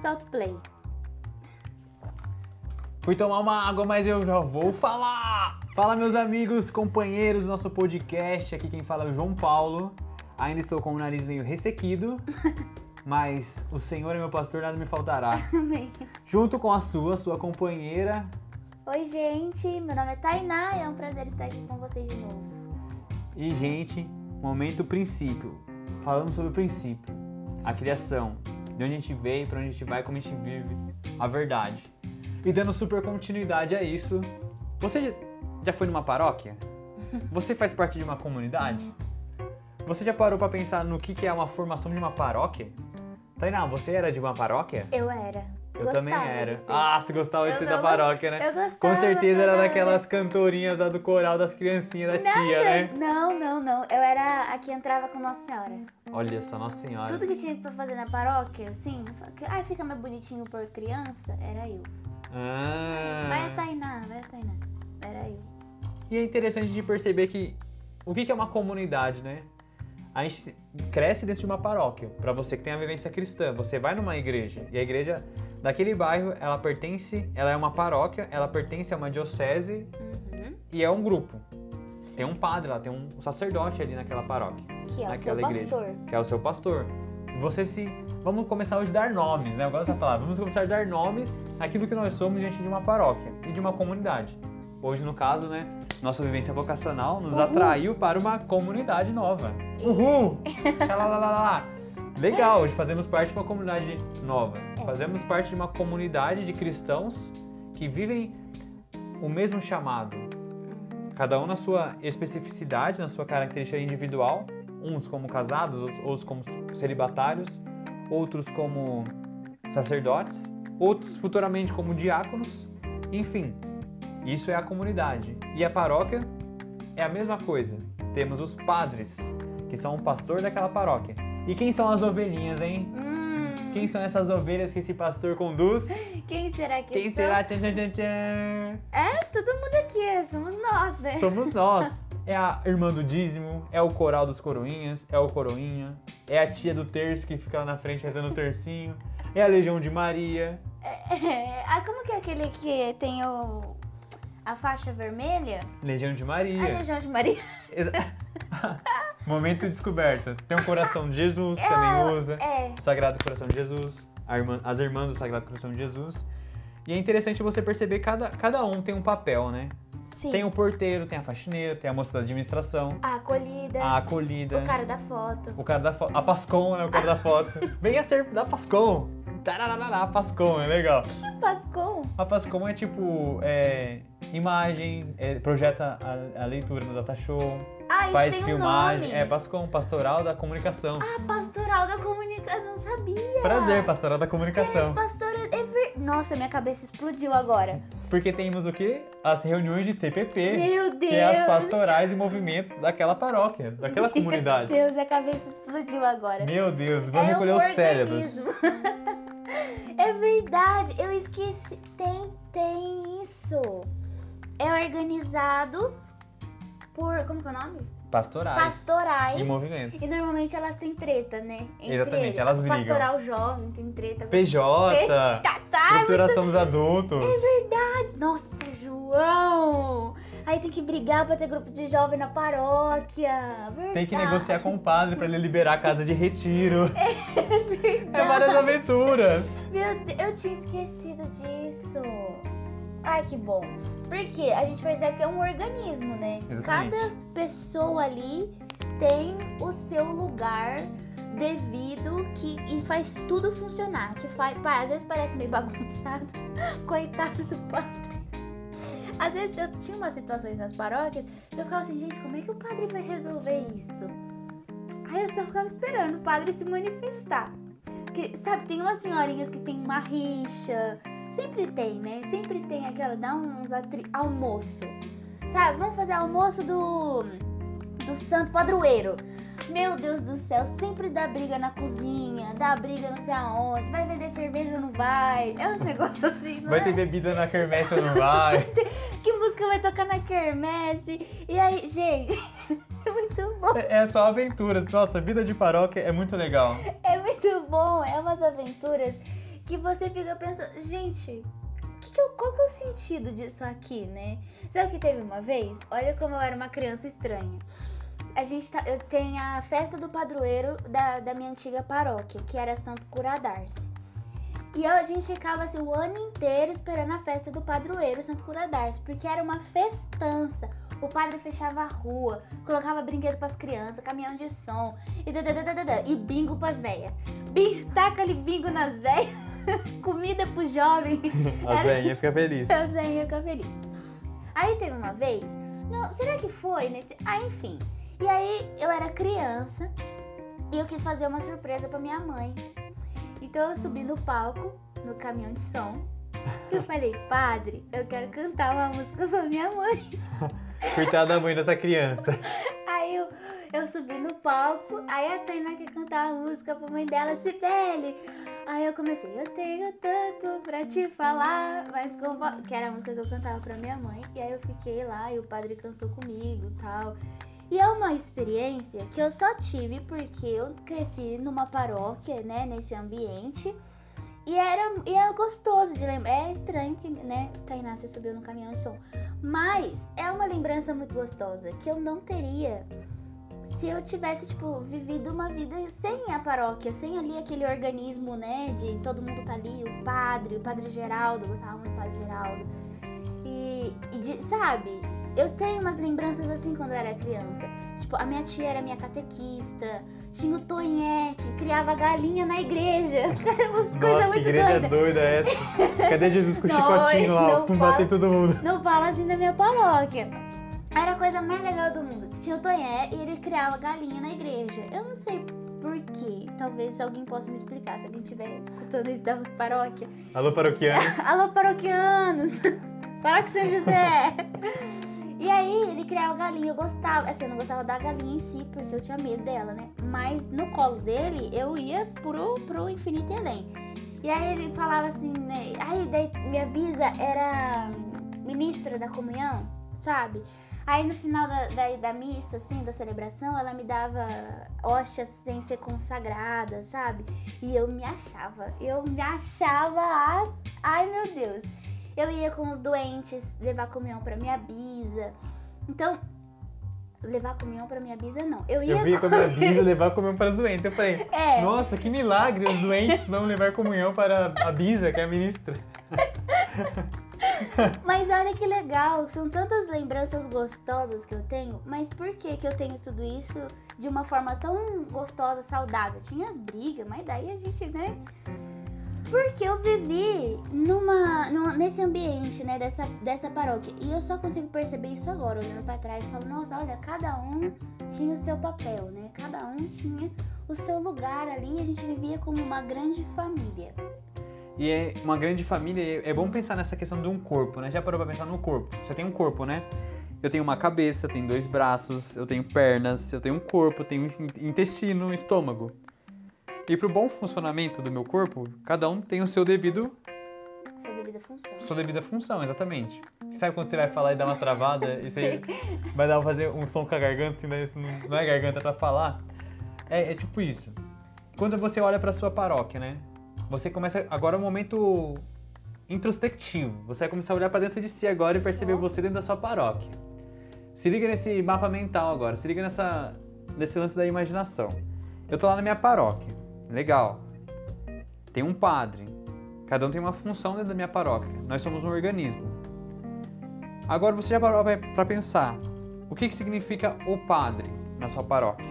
solta o play. Fui tomar uma água, mas eu já vou falar! Fala, meus amigos, companheiros do nosso podcast. Aqui quem fala é o João Paulo. Ainda estou com o nariz meio ressequido, mas o Senhor é meu pastor, nada me faltará. Amém. Junto com a sua, sua companheira. Oi, gente. Meu nome é Tainá e é um prazer estar aqui com vocês de novo. E, gente, momento princípio. Falando sobre o princípio, a criação, de onde a gente veio, para onde a gente vai, como a gente vive, a verdade. E dando super continuidade a isso, você já- foi numa paróquia? Você faz parte de uma comunidade? Você já parou para pensar no que que é uma formação de uma paróquia? Tainá, você era de uma paróquia? Eu era. Eu Gostava também era. ser. Ah, você gostava de Eu ser da não- paróquia, né? Eu gostava. Com certeza era daquelas cantorinhas lá do coral das criancinhas da Nada. tia, né? Não, não, não. Eu era a que entrava com Nossa Senhora. Olha só, Nossa Senhora. Tudo que tinha pra fazer na paróquia, assim, ai, fica mais bonitinho por criança, era eu. Ah. Vai a Tainá, vai a Tainá. Era eu. E é interessante de perceber que o que que é uma comunidade, né? A gente cresce dentro de uma paróquia. Para você que tem a vivência cristã, você vai numa igreja e a igreja daquele bairro, ela pertence, ela é uma paróquia, ela pertence a uma diocese Uhum. e é um grupo. Tem um padre lá, tem um sacerdote ali naquela paróquia, Que é o seu naquela igreja, pastor. que é o seu pastor. Você se Vamos começar hoje a dar nomes, né? Eu gosto dessa palavra. Vamos começar a dar nomes àquilo que nós somos diante de uma paróquia e de uma comunidade. Hoje, no caso, né? Nossa vivência vocacional nos Uhul. atraiu para uma comunidade nova. Uhul! Xalalalala. Legal, hoje fazemos parte de uma comunidade nova. Fazemos parte de uma comunidade de cristãos que vivem o mesmo chamado. Cada um na sua especificidade, na sua característica individual. Uns como casados, outros como celibatários, outros como sacerdotes, outros futuramente como diáconos. Enfim, isso é a comunidade. E a paróquia é a mesma coisa. Temos os padres, que são o pastor daquela paróquia. E quem são as ovelhinhas, hein? Hum, Quem são essas ovelhas que esse pastor conduz? quem será que Quem são? será? Tchan, tchan, tchan, tchan. É, todo mundo aqui, somos nós, né? Somos nós. É a irmã do dízimo, é o coral dos coroinhas, é o coroinha, é a tia do terço que fica lá na frente rezando o tercinho, é a Legião de Maria. É, ah, como que é aquele que tem o a faixa vermelha? Legião de A Maria. Legião de Maria. Exa- Momento descoberta. Tem o coração de Jesus, É, também usa. É, O Sagrado Coração de Jesus, a irmã- as irmãs do Sagrado Coração de Jesus. E é interessante você perceber que cada, cada um tem um papel, né? sim. Tem o porteiro, tem a faxineira, tem a moça da administração, A acolhida, a acolhida, o cara da foto. o cara da foto, a Pascom, né? O cara da foto. Venha ser da Pascom. A Pascom, é legal. Que Pascom? A Pascom é tipo, é, imagem, é, projeta a, a leitura no data show, Ah, faz tem filmagem. um nome. É Pascom, Pastoral da Comunicação. Ah, pastoral da comunicação, não sabia. Prazer, Pastoral da Comunicação. é ver... Nossa, minha cabeça explodiu agora. Porque temos o quê? As reuniões de CPP. Meu Deus. Que é as pastorais e movimentos daquela paróquia, daquela comunidade. Meu Deus, a cabeça explodiu agora. Meu Deus, vamos é recolher os cérebros. é verdade, eu esqueci. Tem, tem isso. É organizado por. Como que é o nome? Pastorais. Pastorais. E movimentos. E normalmente elas têm treta, né? Entre Exatamente, eles. elas brigam. Pastoral jovem tem treta. PJ. Tá, Procuração dos adultos. É verdade. Nossa, João. Aí tem que brigar pra ter grupo de jovem na paróquia. Verdade. Tem que negociar com o padre pra ele liberar a casa de retiro. verdade. É várias aventuras. Meu Deus, eu tinha esquecido disso. Ai, que bom. Porque a gente percebe que é um organismo, né? Exatamente. Cada pessoa ali tem o seu lugar devido que e faz tudo funcionar. Que faz, pá, às vezes parece meio bagunçado. Coitado do padre. Às vezes eu tinha umas situações nas paróquias que eu ficava assim, gente, como é que o padre vai resolver isso? Aí eu só ficava esperando o padre se manifestar. Que, sabe, tem umas senhorinhas que tem uma rixa. Sempre tem, né? Sempre tem aquela, dá uns atri... almoço. Sabe, vamos fazer almoço do. do santo padroeiro. Meu Deus do céu, sempre dá briga na cozinha, dá briga não sei aonde, vai vender cerveja ou não vai. É uns negócios assim, não Vai é? ter bebida na quermesse ou não vai? Que música vai tocar na quermesse? E aí, gente, é muito bom. É é só aventuras. Nossa, vida de paróquia é muito legal. É muito bom, é umas aventuras que você fica pensando, gente, que que eu, qual que é o sentido disso aqui, né? Sabe que teve uma vez? Olha como eu era uma criança estranha. A gente tá, eu tenho a festa do padroeiro da, da minha antiga paróquia, que era Santo Curadarce. E a gente ficava assim o ano inteiro esperando a festa do padroeiro Santo Curadarce, porque era uma festança. O padre fechava a rua, colocava brinquedo pras crianças, caminhão de som e, dadadadada, e bingo pras velhas. Taca ali bingo nas velhas, comida pro jovem. As velhinhas ficam felizes. As velhinhas ficam felizes. Aí teve uma vez, não, será que foi nesse. Ah, enfim. E aí eu era criança e eu quis fazer uma surpresa pra minha mãe. Então eu subi no palco, no caminhão de som. E eu falei, padre, eu quero cantar uma música pra minha mãe. Coitada da mãe dessa criança. Aí eu, eu subi no palco, aí a Tainá quer cantar a música pra mãe dela, Cibele. Aí eu comecei, eu tenho tanto pra te falar, mas. Que era a música que eu cantava pra minha mãe. E aí eu fiquei lá e o padre cantou comigo e tal. E é uma experiência que eu só tive porque eu cresci numa paróquia, né, nesse ambiente. E era e é gostoso de lembrar. É estranho que, né, Tainá você subiu no caminhão de som. Mas é uma lembrança muito gostosa que eu não teria se eu tivesse, tipo, vivido uma vida sem a paróquia, sem ali aquele organismo, né, de todo mundo tá ali, o padre, o padre Geraldo, eu gostava muito do padre Geraldo. E, e de, sabe, eu tenho umas lembranças assim quando eu era criança. Tipo, a minha tia era minha catequista, tinha o Tonhé, que criava galinha na igreja. Cara, umas coisas muito igreja doidas. doida é essa. Cadê Jesus com o chicotinho lá, fala- bater todo mundo? Não fala assim da minha paróquia. Era a coisa mais legal do mundo. Tinha o Tonhé e ele criava galinha na igreja. Eu não sei por quê. Talvez alguém possa me explicar, se alguém estiver escutando isso da paróquia. Alô, paroquiano. Alô, paroquianos! Paróquia São José! E aí, ele criava galinha, eu gostava. Assim, eu não gostava da galinha em si, porque eu tinha medo dela, né? Mas no colo dele, eu ia pro, pro infinito e além. E aí ele falava assim, né? Aí daí minha bisa era ministra da comunhão, sabe? Aí no final da, da, da missa, assim, da celebração, ela me dava hóstias sem ser consagrada, sabe? E eu me achava, eu me achava, a- ai meu Deus. Eu ia com os doentes levar comunhão pra minha bisa. Então, levar comunhão pra minha bisa não. Eu ia Eu vi com a minha bisa levar comunhão para os doentes. Eu falei, É. nossa, que milagre, os doentes vão levar comunhão para a bisa, que é a ministra. Mas olha que legal, são tantas lembranças gostosas que eu tenho, mas por que que eu tenho tudo isso de uma forma tão gostosa, saudável? Tinha as brigas, mas daí a gente, né? Porque eu vivi numa, numa- nesse ambiente, né, dessa, dessa paróquia. E eu só consigo perceber isso agora, olhando pra trás. Falo, nossa, olha, cada um tinha o seu papel, né? Cada um tinha o seu lugar ali e a gente vivia como uma grande família. E é uma grande família, é bom pensar nessa questão de um corpo, né? Já parou pra pensar no corpo? Você tem um corpo, né? Eu tenho uma cabeça, tenho dois braços, eu tenho pernas, eu tenho um corpo, tenho in- intestino, estômago. E pro bom funcionamento do meu corpo, cada um tem o seu devido, Sua devida função. sua devida função, exatamente. Sabe quando você vai falar e dá uma travada e você vai dar fazer um som com a garganta, assim, daí não, é garganta pra falar? É, é tipo isso. Quando você olha pra sua paróquia, né? Você começa agora é um momento introspectivo. Você vai começar a olhar pra dentro de si agora e perceber você dentro da sua paróquia. Se liga nesse mapa mental agora, se liga nessa nesse lance da imaginação. Eu tô lá na minha paróquia. Legal. Tem um padre. Cada um tem uma função dentro da minha paróquia. Nós somos um organismo. Agora você já parou para pensar o que, que significa o padre na sua paróquia?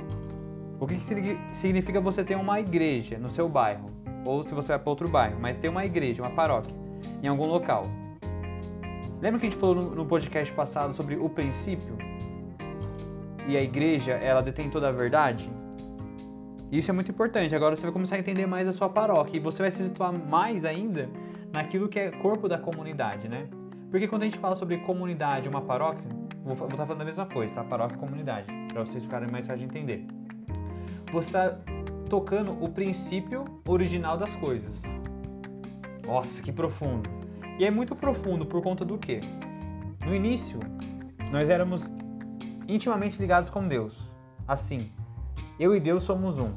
O que, que signi- significa você ter uma igreja no seu bairro? Ou se você vai para outro bairro, mas ter uma igreja, uma paróquia, em algum local. Lembra que a gente falou no, podcast passado sobre o princípio? E a igreja, ela detém toda a verdade? Isso é muito importante. Agora você vai começar a entender mais a sua paróquia e você vai se situar mais ainda naquilo que é corpo da comunidade, né? Porque quando a gente fala sobre comunidade, uma paróquia, vou vou estar falando a mesma coisa, tá? Paróquia e comunidade, para vocês ficarem mais fácil de entender. Você está tocando o princípio original das coisas. Nossa, que profundo. E é muito profundo por conta do quê? No início, nós éramos intimamente ligados com Deus. Assim, eu e Deus somos um,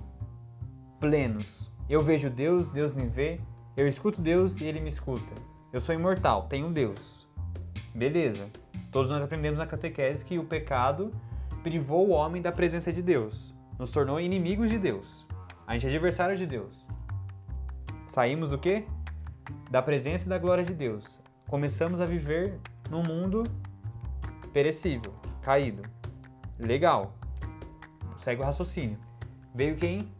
plenos. Eu vejo Deus, Deus me vê, Eu escuto Deus e ele me escuta. Eu sou imortal, tenho Deus. Beleza. Todos nós aprendemos na catequese que o pecado privou o homem da presença de Deus, nos tornou inimigos de Deus. A gente é adversário de Deus. Saímos do quê? Da presença e da glória de Deus. Começamos a viver num mundo perecível, caído. Legal. Segue o raciocínio. Veio quem?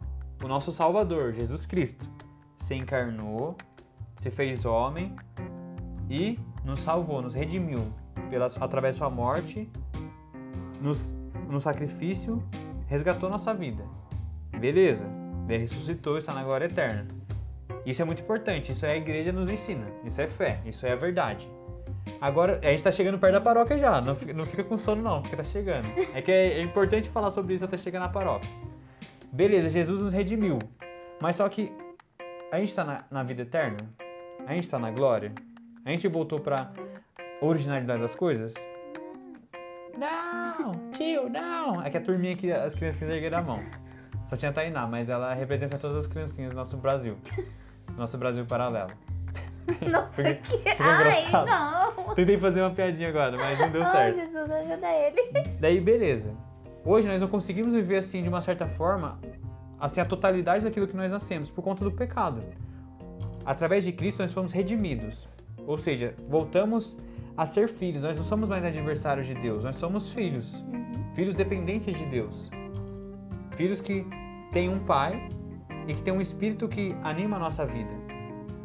O nosso Salvador, Jesus Cristo. Se encarnou, se fez homem e nos salvou, nos redimiu pela, através da sua morte, nos, no sacrifício, resgatou nossa vida. Beleza, ele ressuscitou, está na glória eterna. Isso é muito importante, isso é a igreja nos ensina, isso é fé, isso é a verdade. Agora, a gente está chegando perto da paróquia já, não fica, não fica com sono não, porque tá chegando. É que é, é importante falar sobre isso até chegar na paróquia. Beleza, Jesus nos redimiu, mas só que a gente está na, na vida eterna? A gente está na glória? A gente voltou para originalidade das coisas? Não, tio, não. É que a turminha aqui, as criancinhas ergueram a mão. Só tinha a Tainá, mas ela representa todas as criancinhas do nosso Brasil. Nosso Brasil paralelo. Nossa, Porque, que... Ai, não. Tentei fazer uma piadinha agora, mas não deu certo. Ai, Jesus, ajuda ele. Daí, beleza. Hoje nós não conseguimos viver assim, de uma certa forma, assim, a totalidade daquilo que nós nascemos, por conta do pecado. Através de Cristo nós fomos redimidos. Ou seja, voltamos a ser filhos. Nós não somos mais adversários de Deus, nós somos filhos. Uhum. Filhos dependentes de Deus. Filhos que têm um pai e que tem um espírito que anima a nossa vida,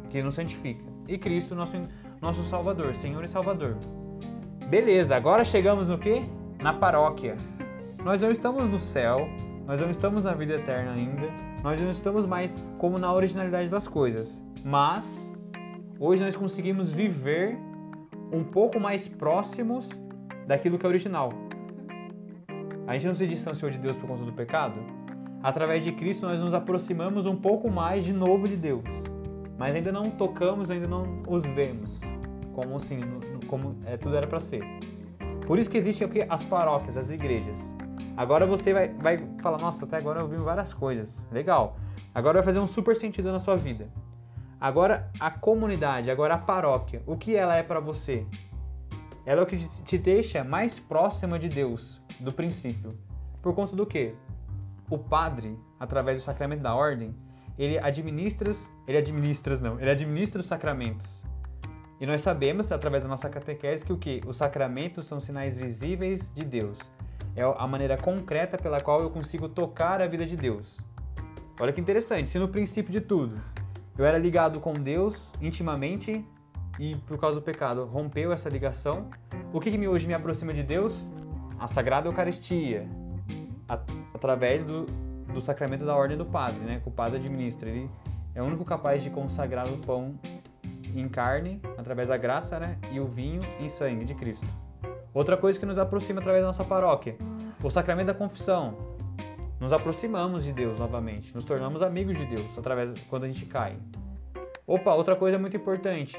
que nos santifica. E Cristo, nosso, nosso Salvador, Senhor e Salvador. Beleza, agora chegamos no que? Na paróquia. Nós não estamos no céu, nós não estamos na vida eterna ainda, nós não estamos mais como na originalidade das coisas, mas hoje nós conseguimos viver um pouco mais próximos daquilo que é original. A gente não se distanciou de Deus por conta do pecado. Através de Cristo nós nos aproximamos um pouco mais de novo de Deus, mas ainda não tocamos, ainda não os vemos como assim, como é, tudo era para ser. Por isso que existem o que as paróquias, as igrejas. Agora você vai, vai falar, nossa, até agora eu ouvi várias coisas. Legal. Agora vai fazer um super sentido na sua vida. Agora a comunidade, agora a paróquia, o que ela é para você? Ela é o que te deixa mais próxima de Deus, do princípio. Por conta do quê? O padre, através do sacramento da ordem, ele administra, ele administra não, ele administra os sacramentos. E nós sabemos através da nossa catequese que o que os sacramentos são sinais visíveis de Deus. É a maneira concreta pela qual eu consigo tocar a vida de Deus. Olha que interessante, se no princípio de tudo eu era ligado com Deus intimamente e por causa do pecado rompeu essa ligação. O que, que hoje me aproxima de Deus? A Sagrada Eucaristia, através do, do sacramento da ordem do Padre, né? Que o Padre administra. Ele é o único capaz de consagrar o pão em carne, através da graça, né? E o vinho em sangue de Cristo. Outra coisa que nos aproxima através da nossa paróquia, o sacramento da confissão, nos aproximamos de Deus novamente, nos tornamos amigos de Deus através quando a gente cai. Opa, outra coisa muito importante.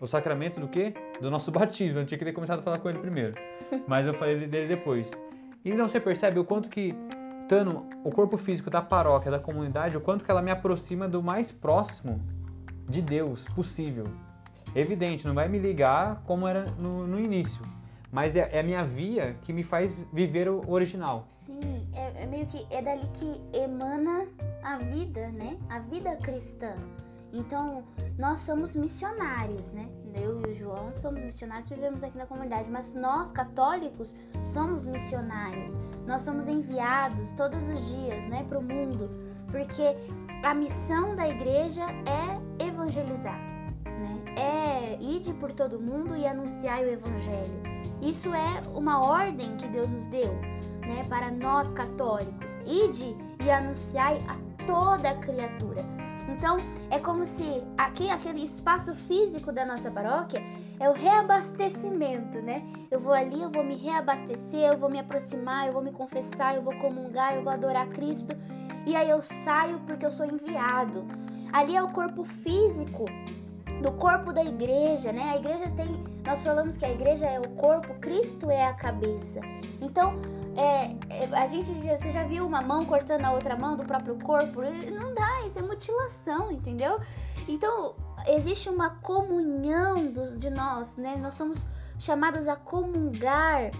O sacramento do quê? Do nosso batismo. Eu tinha que ter começado a falar com ele primeiro, mas eu falei dele depois. E então você percebe o quanto que estando o corpo físico da paróquia, da comunidade, o quanto que ela me aproxima do mais próximo de Deus possível. Evidente, não vai me ligar como era no, no início, mas é, é, a minha via que me faz viver o original. Sim, é, é, meio que é dali que emana a vida, né? A vida cristã. Então, nós somos missionários, né? Eu e o João somos missionários, vivemos aqui na comunidade, mas nós, católicos, somos missionários. Nós somos enviados todos os dias, né, para o mundo, porque a missão da igreja é evangelizar, né? É ir por todo mundo e anunciar o evangelho. Isso é uma ordem que Deus nos deu, né, para nós católicos. Ide e anunciai a toda criatura. Então, é como se aqui aquele espaço físico da nossa paróquia é o reabastecimento, né? Eu vou ali, eu vou me reabastecer, eu vou me aproximar, eu vou me confessar, eu vou comungar, eu vou adorar Cristo. E aí eu saio porque eu sou enviado. Ali é o corpo físico do corpo da igreja, né? A igreja tem, nós falamos que a igreja é o corpo, Cristo é a cabeça. Então, é, é, a gente já, você já viu uma mão cortando a outra mão do próprio corpo? Não dá, isso é mutilação, entendeu? Então, existe uma comunhão dos, de nós, né? Nós somos chamados a comungar,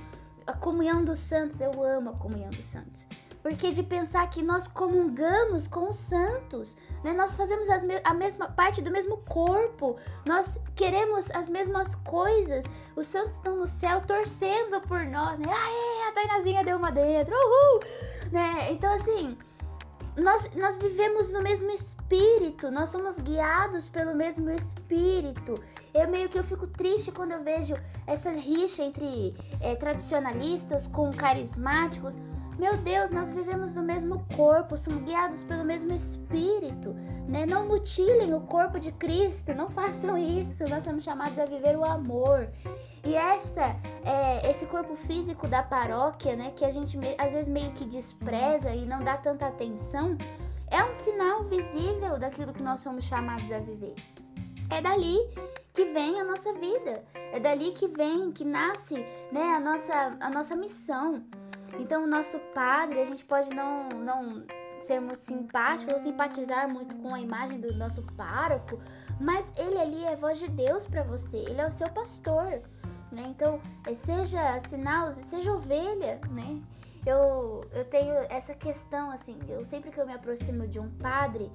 a comunhão dos santos. Eu amo a comunhão dos santos. Porque de pensar que nós comungamos com os santos, né? Nós fazemos me a mesma parte do mesmo corpo, nós queremos as mesmas coisas. Os santos estão no céu torcendo por nós, né? Aê, a Tainazinha deu uma dentro, uhul! Né? Então assim, nós, nós vivemos no mesmo espírito, nós somos guiados pelo mesmo espírito. Eu meio que eu fico triste quando eu vejo essa rixa entre é, tradicionalistas com carismáticos. Meu Deus, nós vivemos no mesmo corpo, somos guiados pelo mesmo espírito, né? Não mutilem o corpo de Cristo, não façam isso. Nós somos chamados a viver o amor. E essa, é, esse corpo físico da paróquia, né, que a gente às vezes meio que despreza e não dá tanta atenção, é um sinal visível daquilo que nós somos chamados a viver. É dali que vem a nossa vida, é dali que vem, que nasce, né, a nossa, a nossa missão. Então, o nosso padre, a gente pode não, não ser muito simpático ou simpatizar muito com a imagem do nosso pároco, mas ele ali é voz de Deus para você, ele é o seu pastor, né? Então, é, seja sinal, seja ovelha, né? Eu, eu tenho essa questão assim, eu sempre que eu me aproximo de um padre,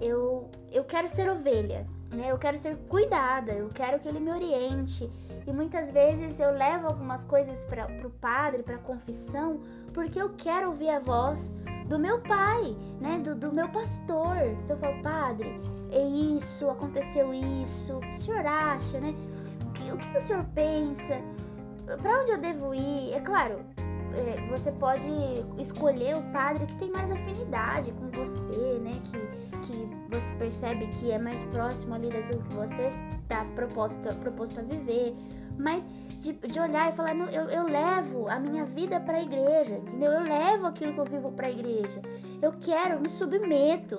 eu, eu quero ser ovelha, né? Eu quero ser cuidada, eu quero que ele me oriente. E muitas vezes eu levo algumas coisas para o padre, para confissão, porque eu quero ouvir a voz do meu pai, né? Do, do meu pastor. Então eu falo, padre, é isso, aconteceu isso, o senhor acha, né? O que o, que o senhor pensa? Para onde eu devo ir? É claro, é, você pode escolher o padre que tem mais afinidade com você, né? Que você percebe que é mais próximo ali daquilo que você está proposto, proposto a viver, mas de, de olhar e falar, não, eu, eu levo a minha vida para a igreja, entendeu? Eu levo aquilo que eu vivo para a igreja. Eu quero, me submeto.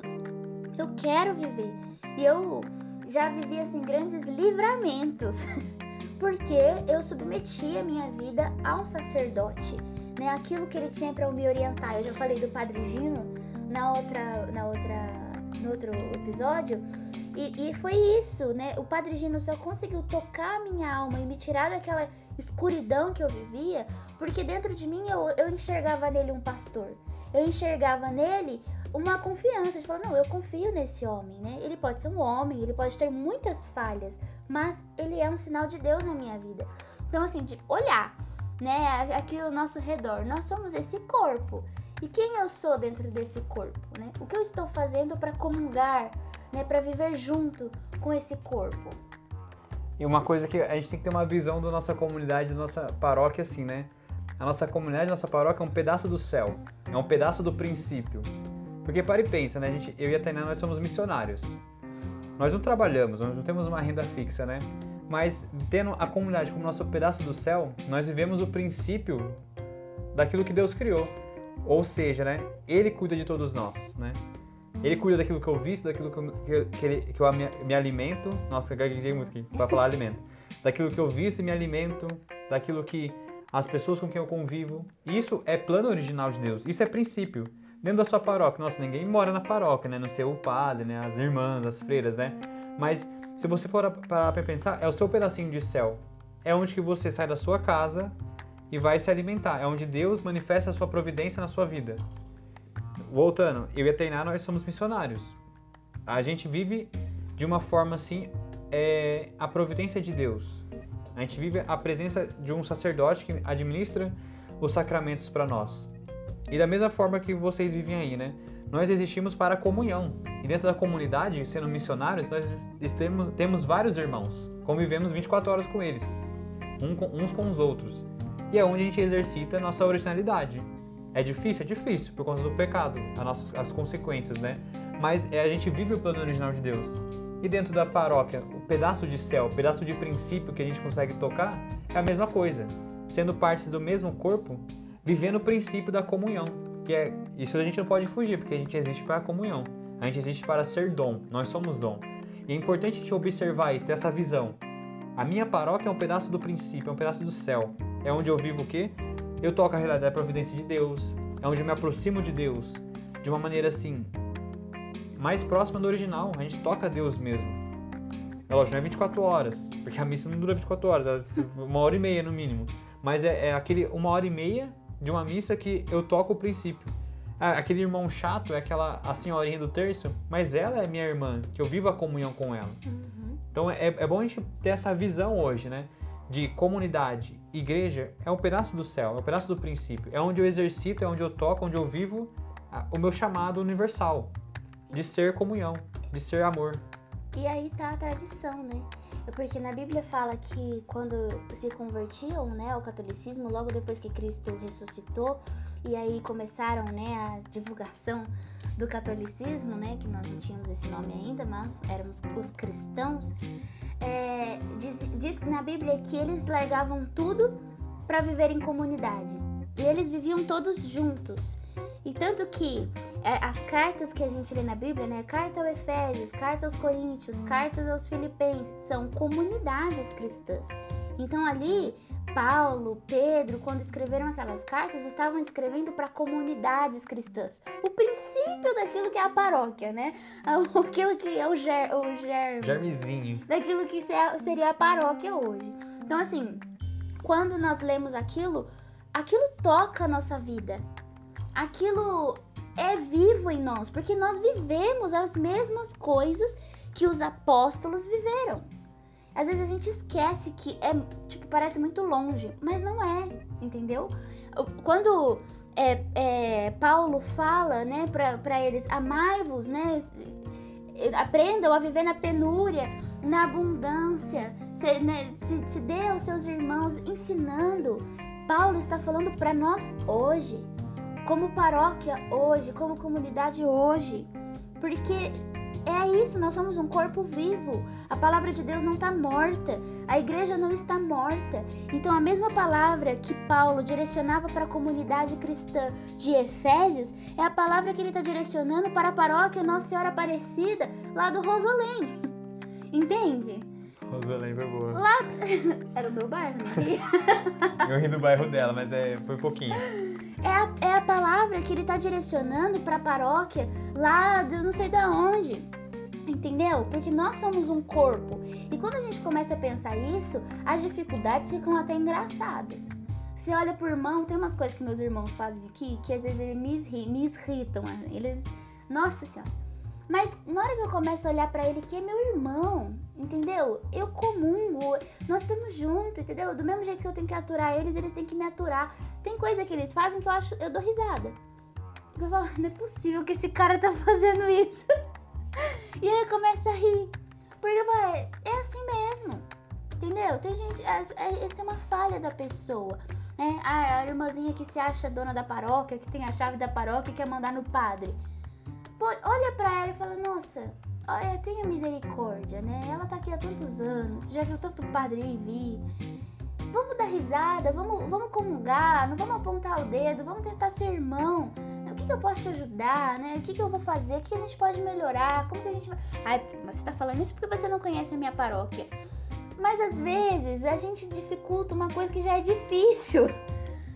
Eu quero viver. E eu já vivi assim grandes livramentos, porque eu submeti a minha vida a um sacerdote, né? Aquilo que ele tinha para me orientar. Eu já falei do Padre Gino na outra na outra outro episódio. E, e, foi isso, né? O Padre Gino só conseguiu tocar a minha alma e me tirar daquela escuridão que eu vivia, porque dentro de mim eu, eu enxergava nele um pastor. Eu enxergava nele uma confiança, de falar, não, eu confio nesse homem, né? Ele pode ser um homem, ele pode ter muitas falhas, mas ele é um sinal de Deus na minha vida. Então, assim, de olhar, né, aqui ao nosso redor, nós somos esse corpo. E quem eu sou dentro desse corpo, né? O que eu estou fazendo para comungar, né, para viver junto com esse corpo? E uma coisa que a gente tem que ter uma visão da nossa comunidade, da nossa paróquia assim, né? A nossa comunidade, a nossa paróquia é um pedaço do céu, é um pedaço do princípio. Porque para e pensa, né? A gente, eu e a Tainá, nós somos missionários. Nós não trabalhamos, nós não temos uma renda fixa, né? Mas tendo a comunidade como nosso pedaço do céu, nós vivemos o princípio daquilo que Deus criou. Ou seja, né? Ele cuida de todos nós, né? Ele cuida daquilo que eu visto, daquilo que eu, que, ele, que eu me, me, alimento. Nossa, gaguejei muito aqui para falar alimento. Daquilo que eu visto e me alimento, daquilo que as pessoas com quem eu convivo. Isso é plano original de Deus. Isso é princípio. Dentro da sua paróquia, nossa, ninguém mora na paróquia, né? Não sei o padre, né? As irmãs, as freiras, né? Mas se você for parar para pensar, é o seu pedacinho de céu. É onde que você sai da sua casa e vai se alimentar. É onde Deus manifesta a sua providência na sua vida. Voltando, eu e a Tainá, nós somos missionários. A gente vive de uma forma assim, é, a providência de Deus. A gente vive a presença de um sacerdote que administra os sacramentos para nós. E da mesma forma que vocês vivem aí, né? Nós existimos para a comunhão. E dentro da comunidade, sendo missionários, nós temos, temos vários irmãos. Convivemos 24 horas com eles, uns com os outros e é onde a gente exercita a nossa originalidade. É difícil? É difícil, por conta do pecado, as, nossas, as consequências, né? Mas é, a gente vive o plano original de Deus. E dentro da paróquia, o pedaço de céu, o pedaço de princípio que a gente consegue tocar é a mesma coisa. Sendo partes do mesmo corpo, vivendo o princípio da comunhão. Que é, isso a gente não pode fugir, porque a gente existe para a comunhão. A gente existe para ser dom. Nós somos dom. E é importante a gente observar isso, ter essa visão. A minha paróquia é um pedaço do princípio, é um pedaço do céu é onde eu vivo o quê? eu toco a realidade da providência de Deus, é onde eu me aproximo de Deus de uma maneira assim mais próxima do original. A gente toca Deus mesmo. É lógico, não é 24 horas, porque a missa não dura 24 horas, é uma hora e meia no mínimo. Mas é, é aquele uma hora e meia de uma missa que eu toco o princípio. Ah, aquele irmão chato é aquela a senhorinha do terço, mas ela é minha irmã, que eu vivo a comunhão com ela. Uhum. Então é, é bom a gente ter essa visão hoje, né? De comunidade, igreja é um pedaço do céu, é um pedaço do princípio. É onde eu exercito, é onde eu toco, onde eu vivo o meu chamado universal de ser comunhão, de ser amor. E aí tá a tradição, né? Porque na Bíblia fala que quando se convertiam né, ao catolicismo, logo depois que Cristo ressuscitou, e aí começaram né, a divulgação do catolicismo, né, que nós não tínhamos esse nome ainda, mas éramos os cristãos, é, diz, diz na Bíblia que eles largavam tudo para viver em comunidade. E eles viviam todos juntos. E tanto que é, as cartas que a gente lê na Bíblia, né? Carta ao Efésios, carta aos Coríntios, cartas aos Filipenses, são comunidades cristãs. Então ali, Paulo, Pedro, quando escreveram aquelas cartas, estavam escrevendo para comunidades cristãs. O princípio daquilo que é a paróquia, né? Aquilo que é o, ger, o germe. Germezinho. Daquilo que seria a paróquia hoje. Então, assim, quando nós lemos aquilo, aquilo toca a nossa vida. Aquilo é vivo em nós, porque nós vivemos as mesmas coisas que os apóstolos viveram. Às vezes a gente esquece que é, parece muito longe, mas não é, entendeu? Quando é, é, Paulo fala, né, para eles, amai-vos, né, aprendam a viver na penúria, na abundância, se, né, se, se dê aos seus irmãos, ensinando. Paulo está falando para nós hoje como paróquia hoje, como comunidade hoje. Porque é isso, nós somos um corpo vivo. A palavra de Deus não está morta, a igreja não está morta. Então, a mesma palavra que Paulo direcionava para a comunidade cristã de Efésios é a palavra que ele está direcionando para a paróquia Nossa Senhora Aparecida, lá do Rosolém. Entende? Rosolém foi boa. Lá. Era o meu bairro, não ri? Eu ri do bairro dela, mas é... foi pouquinho. É a, é a palavra que ele está direcionando para a paróquia lá de não sei da onde. Entendeu? Porque nós somos um corpo. E quando a gente começa a pensar isso, as dificuldades ficam até engraçadas. Você olha pro irmão, tem umas coisas que meus irmãos fazem aqui que às vezes eles me, irritam. Eles. Nossa senhora. Mas na hora que eu começo a olhar para ele, que é meu irmão, entendeu? Eu comungo, nós estamos juntos, entendeu? Do mesmo jeito que eu tenho que aturar eles, eles têm que me aturar. Tem coisa que eles fazem que eu acho, eu dou risada. Eu falo, não é possível que esse cara tá fazendo isso. e aí eu começo a rir. Porque vai, é assim mesmo. Entendeu? Tem gente. É, é, essa é uma falha da pessoa. Né? Ah, a irmãzinha que se acha dona da paróquia, que tem a chave da paróquia e quer mandar no padre olha para ela e fala: Nossa, olha, tenha misericórdia, né? Ela tá aqui há tantos anos, já viu tanto padre ir e vir. Vamos dar risada, vamos, vamos comungar, não vamos apontar o dedo, vamos tentar ser irmão. O que, que eu posso te ajudar, né? O que, que eu vou fazer? O que a gente pode melhorar? Como que a gente vai. Ai, você tá falando isso porque você não conhece a minha paróquia. Mas às vezes a gente dificulta uma coisa que já é difícil.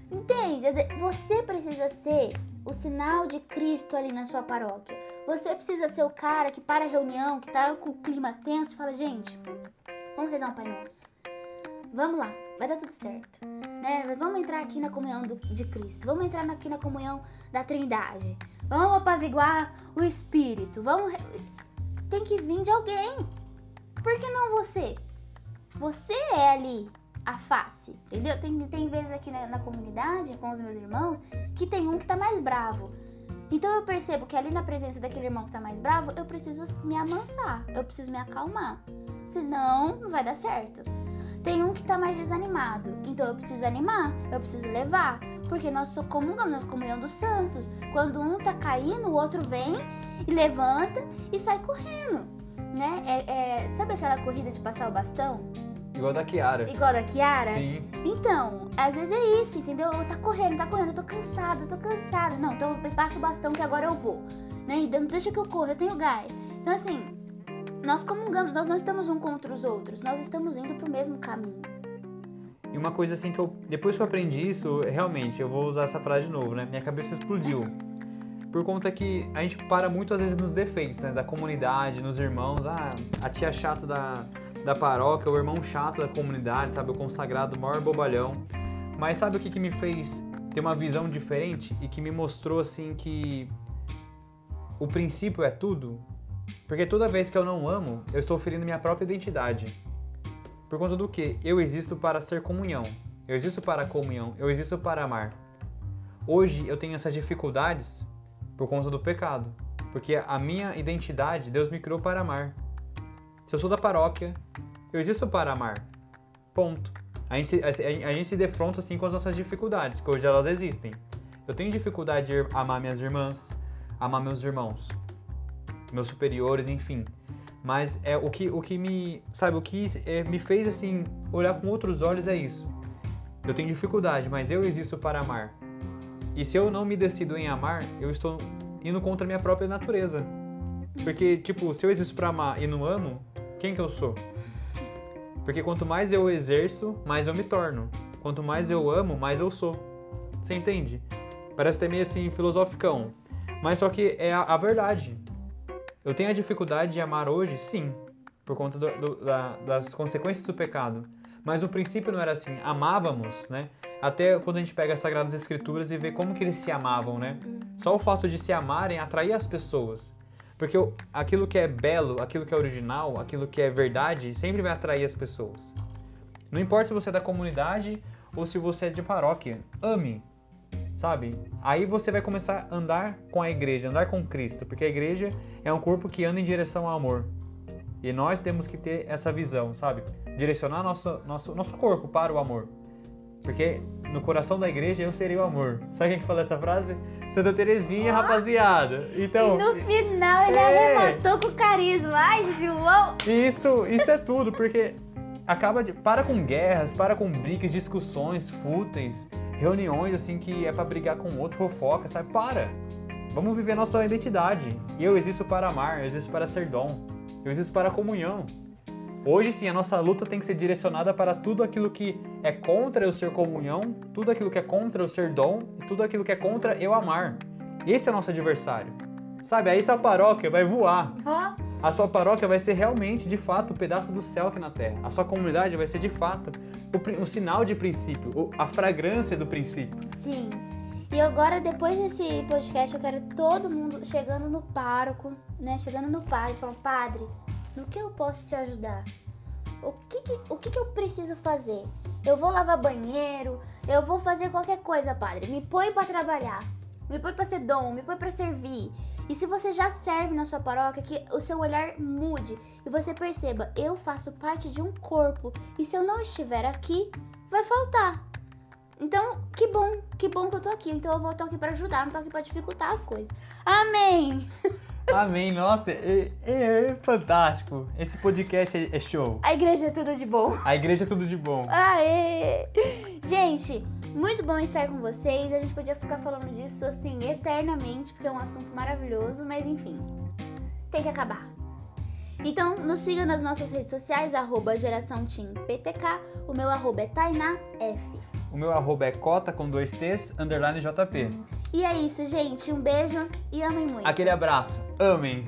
Entende? Você precisa ser o sinal de Cristo ali na sua paróquia. Você precisa ser o cara que para a reunião, que tá com o clima tenso e fala, gente, vamos rezar um Pai Nosso. Vamos lá, vai dar tudo certo. Né? Vamos entrar aqui na comunhão do, de Cristo. Vamos entrar aqui na comunhão da Trindade. Vamos apaziguar o Espírito. Vamos. Tem que vir de alguém. Por que não você? Você é ali a face, entendeu? Tem, tem vezes aqui na, na, comunidade, com os meus irmãos, que tem um que tá mais bravo. Então eu percebo que ali na presença daquele irmão que tá mais bravo, eu preciso me amansar, eu preciso me acalmar. Senão, não vai dar certo. Tem um que tá mais desanimado, então eu preciso animar, eu preciso levar. Porque nós comungamos, nós comunhão dos santos. Quando um tá caindo, o outro vem e levanta e sai correndo. Né? É, é, sabe aquela corrida de passar o bastão? Igual da Kiara. Igual da Kiara? Sim. Então, às vezes é isso, entendeu? Tá correndo, tá correndo, eu tô cansada, tô cansada. Não, então eu passo o bastão que agora eu vou. Né? Deixa que eu corro, eu tenho gás. Então, assim, nós comungamos, nós não estamos um contra os outros, nós estamos indo pro mesmo caminho. E uma coisa assim que eu. Depois que eu aprendi isso, realmente, eu vou usar essa frase de novo, né? Minha cabeça explodiu. Por conta que a gente para muito às vezes nos defeitos, né? Da comunidade, nos irmãos. Ah, a tia chata da, da paróquia, o irmão chato da comunidade, sabe? O consagrado, o maior bobalhão. Mas sabe o que, que me fez ter uma visão diferente e que me mostrou assim que o princípio é tudo? Porque toda vez que eu não amo, eu estou ferindo minha própria identidade. Por conta do que? Eu existo para ser comunhão. Eu existo para a comunhão. Eu existo para amar. Hoje eu tenho essas dificuldades por conta do pecado. Porque a minha identidade, Deus me criou para amar. Se eu sou da paróquia, eu existo para amar. Ponto. A gente, a, a gente se defronta assim com as nossas dificuldades, que hoje elas existem. Eu tenho dificuldade de amar minhas irmãs, amar meus irmãos, meus superiores, enfim. Mas é o que, o que me, sabe, o que é, me fez assim olhar com outros olhos é isso. Eu tenho dificuldade, mas eu existo para amar. E se eu não me decido em amar, eu estou indo contra a minha própria natureza. Porque, tipo, se eu existo para amar e não amo, quem que eu sou? Porque quanto mais eu exerço, mais eu me torno. Quanto mais eu amo, mais eu sou. Você entende? Parece até meio assim filosoficão. Mas só que é a, a verdade. Eu tenho a dificuldade de amar hoje, sim, por conta do, do, da, das consequências do pecado. Mas o princípio não era assim. Amávamos, né? Até quando a gente pega as Sagradas Escrituras e vê como que eles se amavam, né? Só o fato de se amarem atraía as pessoas. Porque aquilo que é belo, aquilo que é original, aquilo que é verdade, sempre vai atrair as pessoas. Não importa se você é da comunidade ou se você é de paróquia. Ame, sabe? Aí você vai começar a andar com a igreja, andar com Cristo, porque a igreja é um corpo que anda em direção ao amor. E nós temos que ter essa visão, sabe? Direcionar nosso, nosso, nosso corpo para o amor. Porque no coração da igreja eu serei o amor. Sabe quem que falou essa frase? Santa Terezinha, oh. rapaziada. Então, e no final ele é... arrematou com carisma. Ai, João! Isso, isso é tudo, porque acaba de. Para com guerras, para com brigas, discussões fúteis reuniões assim que é para brigar com outro, fofoca, sabe? Para! Vamos viver nossa identidade. Eu existo para amar, eu existo para ser dom, eu existo para comunhão. Hoje sim, a nossa luta tem que ser direcionada para tudo aquilo que é contra eu ser comunhão, tudo aquilo que é contra eu ser dom e tudo aquilo que é contra eu amar. Esse é o nosso adversário. Sabe, aí sua paróquia vai voar. A sua paróquia vai ser realmente, de fato, o um pedaço do céu aqui na terra. A sua comunidade vai ser, de fato, o, o sinal de princípio, o, a fragrância do princípio. Sim. E agora, depois desse podcast, eu quero todo mundo chegando no pároco, né? Chegando no padre, falando, padre, no que eu posso te ajudar? O que, que o que, que eu preciso fazer? Eu vou lavar banheiro, eu vou fazer qualquer coisa, padre. Me põe para trabalhar, me põe para ser dom, me põe para servir. E se você já serve na sua paróquia, que o seu olhar mude e você perceba, eu faço parte de um corpo e se eu não estiver aqui, vai faltar. Então, que bom, que bom que eu tô aqui. Então eu vou tô aqui para ajudar, não tô aqui para dificultar as coisas. Amém. Amém. Nossa, é, é, é, fantástico. Esse podcast é, é show. A igreja é tudo de bom. A igreja é tudo de bom. Aê! Gente, muito bom estar com vocês. A gente podia ficar falando disso assim eternamente, porque é um assunto maravilhoso, mas enfim, tem que acabar. Então, nos siga nas nossas redes sociais, arroba PTK. O meu arroba é TainaF. O meu arroba é cota com dois T's, underline JP. E é isso, gente. Um beijo e amem muito. Aquele abraço. Amém.